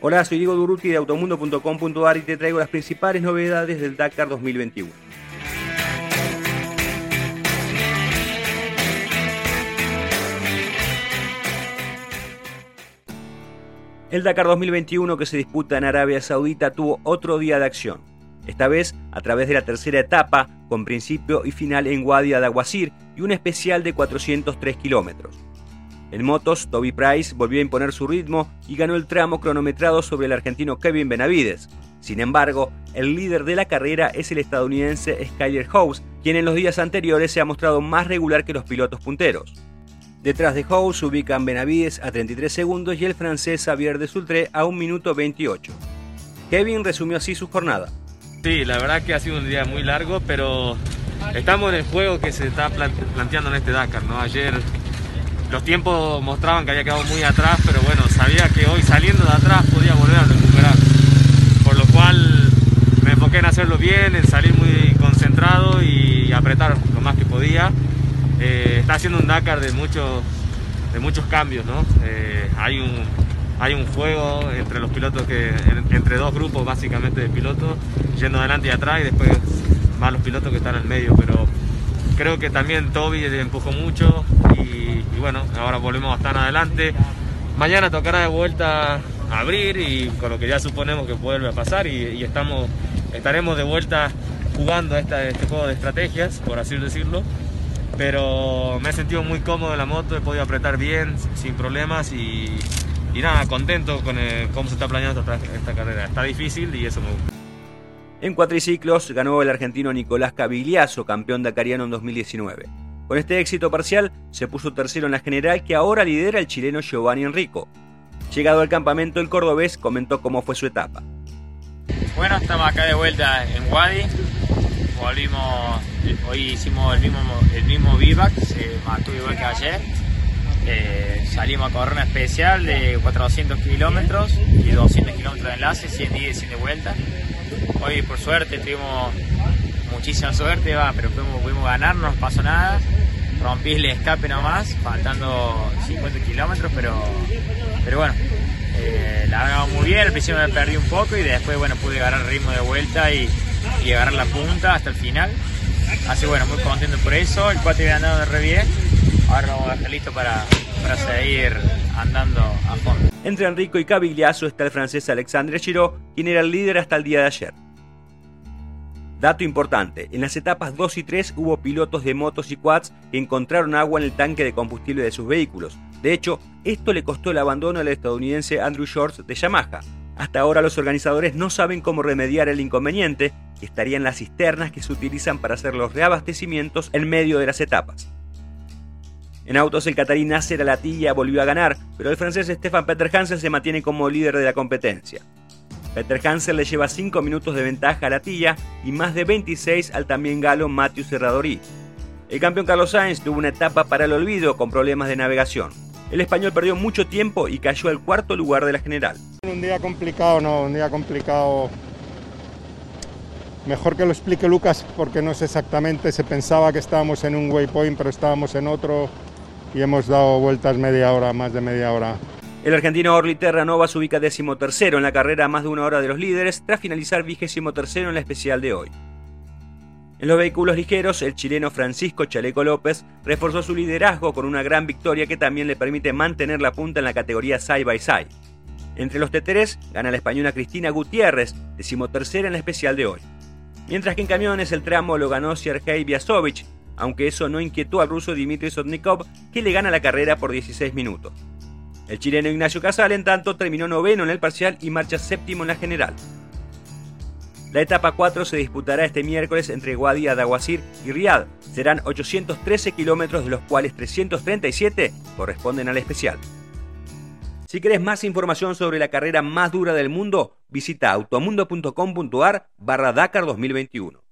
Hola, soy Diego Duruti de automundo.com.ar y te traigo las principales novedades del Dakar 2021. El Dakar 2021 que se disputa en Arabia Saudita tuvo otro día de acción. Esta vez a través de la tercera etapa, con principio y final en Wadi Adaguasir y un especial de 403 kilómetros. En motos, Toby Price volvió a imponer su ritmo y ganó el tramo cronometrado sobre el argentino Kevin Benavides. Sin embargo, el líder de la carrera es el estadounidense Skyler House, quien en los días anteriores se ha mostrado más regular que los pilotos punteros. Detrás de House se ubican Benavides a 33 segundos y el francés Xavier de Sultré a 1 minuto 28. Kevin resumió así su jornada. Sí, la verdad que ha sido un día muy largo, pero estamos en el juego que se está planteando en este Dakar. ¿no? Ayer los tiempos mostraban que había quedado muy atrás, pero bueno, sabía que hoy saliendo de atrás podía volver a recuperar. Por lo cual me enfoqué en hacerlo bien, en salir muy concentrado y apretar lo más que podía. Eh, está haciendo un Dakar de muchos, de muchos cambios, ¿no? Eh, hay, un, hay un juego entre los pilotos, que, entre dos grupos básicamente de pilotos, yendo adelante y atrás y después más los pilotos que están el medio, pero creo que también Toby empujó mucho, y bueno, ahora volvemos a estar adelante. Mañana tocará de vuelta abrir y con lo que ya suponemos que vuelve a pasar y, estamos, estaremos de vuelta jugando este juego de estrategias, por así decirlo. Pero me he sentido muy cómodo en la moto, he podido apretar bien, sin problemas y, nada, contento con cómo se está planeando esta, esta carrera. Está difícil y eso me gusta. En cuatriciclos ganó el argentino Nicolás Cavigliazo, campeón dakariano en 2019. Con este éxito parcial, se puso tercero en la general que ahora lidera el chileno Giovanni Enrico. Llegado al campamento, el cordobés comentó cómo fue su etapa. Bueno, estamos acá de vuelta en Wadi. Volvimos, hoy hicimos el mismo, el mismo vivac, se mató igual que ayer. Eh, salimos a correr una especial de 400 kilómetros y 200 kilómetros de enlace, 100 días y 100 de vuelta. Hoy por suerte tuvimos muchísima suerte, va, pero pudimos, pudimos ganar, no pasó nada rompí el escape nomás, faltando 50 kilómetros, pero, pero bueno, eh, la hagamos muy bien, al principio me perdí un poco y después bueno pude agarrar ritmo de vuelta y, y agarrar la punta hasta el final. Así bueno, muy contento por eso, el 4 iba andando re bien, ahora vamos a estar listo para, seguir andando a fondo. Entre Enrico y Cavigliazo está el francés Alexandre Giraud, quien era el líder hasta el día de ayer. Dato importante, en las etapas 2 y 3 hubo pilotos de motos y quads que encontraron agua en el tanque de combustible de sus vehículos. De hecho, esto le costó el abandono al estadounidense Andrew Shorts de Yamaha. Hasta ahora los organizadores no saben cómo remediar el inconveniente, que estaría en las cisternas que se utilizan para hacer los reabastecimientos en medio de las etapas. En autos el catarí Nasser Alatilla volvió a ganar, pero el francés Stefan Peter Hansen se mantiene como líder de la competencia. Peter Hansen le lleva 5 minutos de ventaja a la tilla y más de 26 al también galo Matthew Serradori. El campeón Carlos Sainz tuvo una etapa para el olvido con problemas de navegación. El español perdió mucho tiempo y cayó al cuarto lugar de la general. Un día complicado, no, un día complicado. Mejor que lo explique Lucas porque no sé exactamente, se pensaba que estábamos en un waypoint pero estábamos en otro y hemos dado vueltas media hora, más de media hora. El argentino Orly Terranova se ubica decimotercero en la carrera más de una hora de los líderes tras finalizar vigésimo tercero en la especial de hoy. En los vehículos ligeros, el chileno Francisco Chaleco López reforzó su liderazgo con una gran victoria que también le permite mantener la punta en la categoría side by side. Entre los teteres gana la española Cristina Gutiérrez, decimotercera en la especial de hoy. Mientras que en camiones el tramo lo ganó Sergei Biasovich, aunque eso no inquietó al ruso Dmitry Sotnikov, que le gana la carrera por 16 minutos. El chileno Ignacio Casal, en tanto, terminó noveno en el parcial y marcha séptimo en la general. La etapa 4 se disputará este miércoles entre Wadi y Riyadh. Serán 813 kilómetros, de los cuales 337 corresponden al especial. Si querés más información sobre la carrera más dura del mundo, visita automundo.com.ar barra Dakar 2021.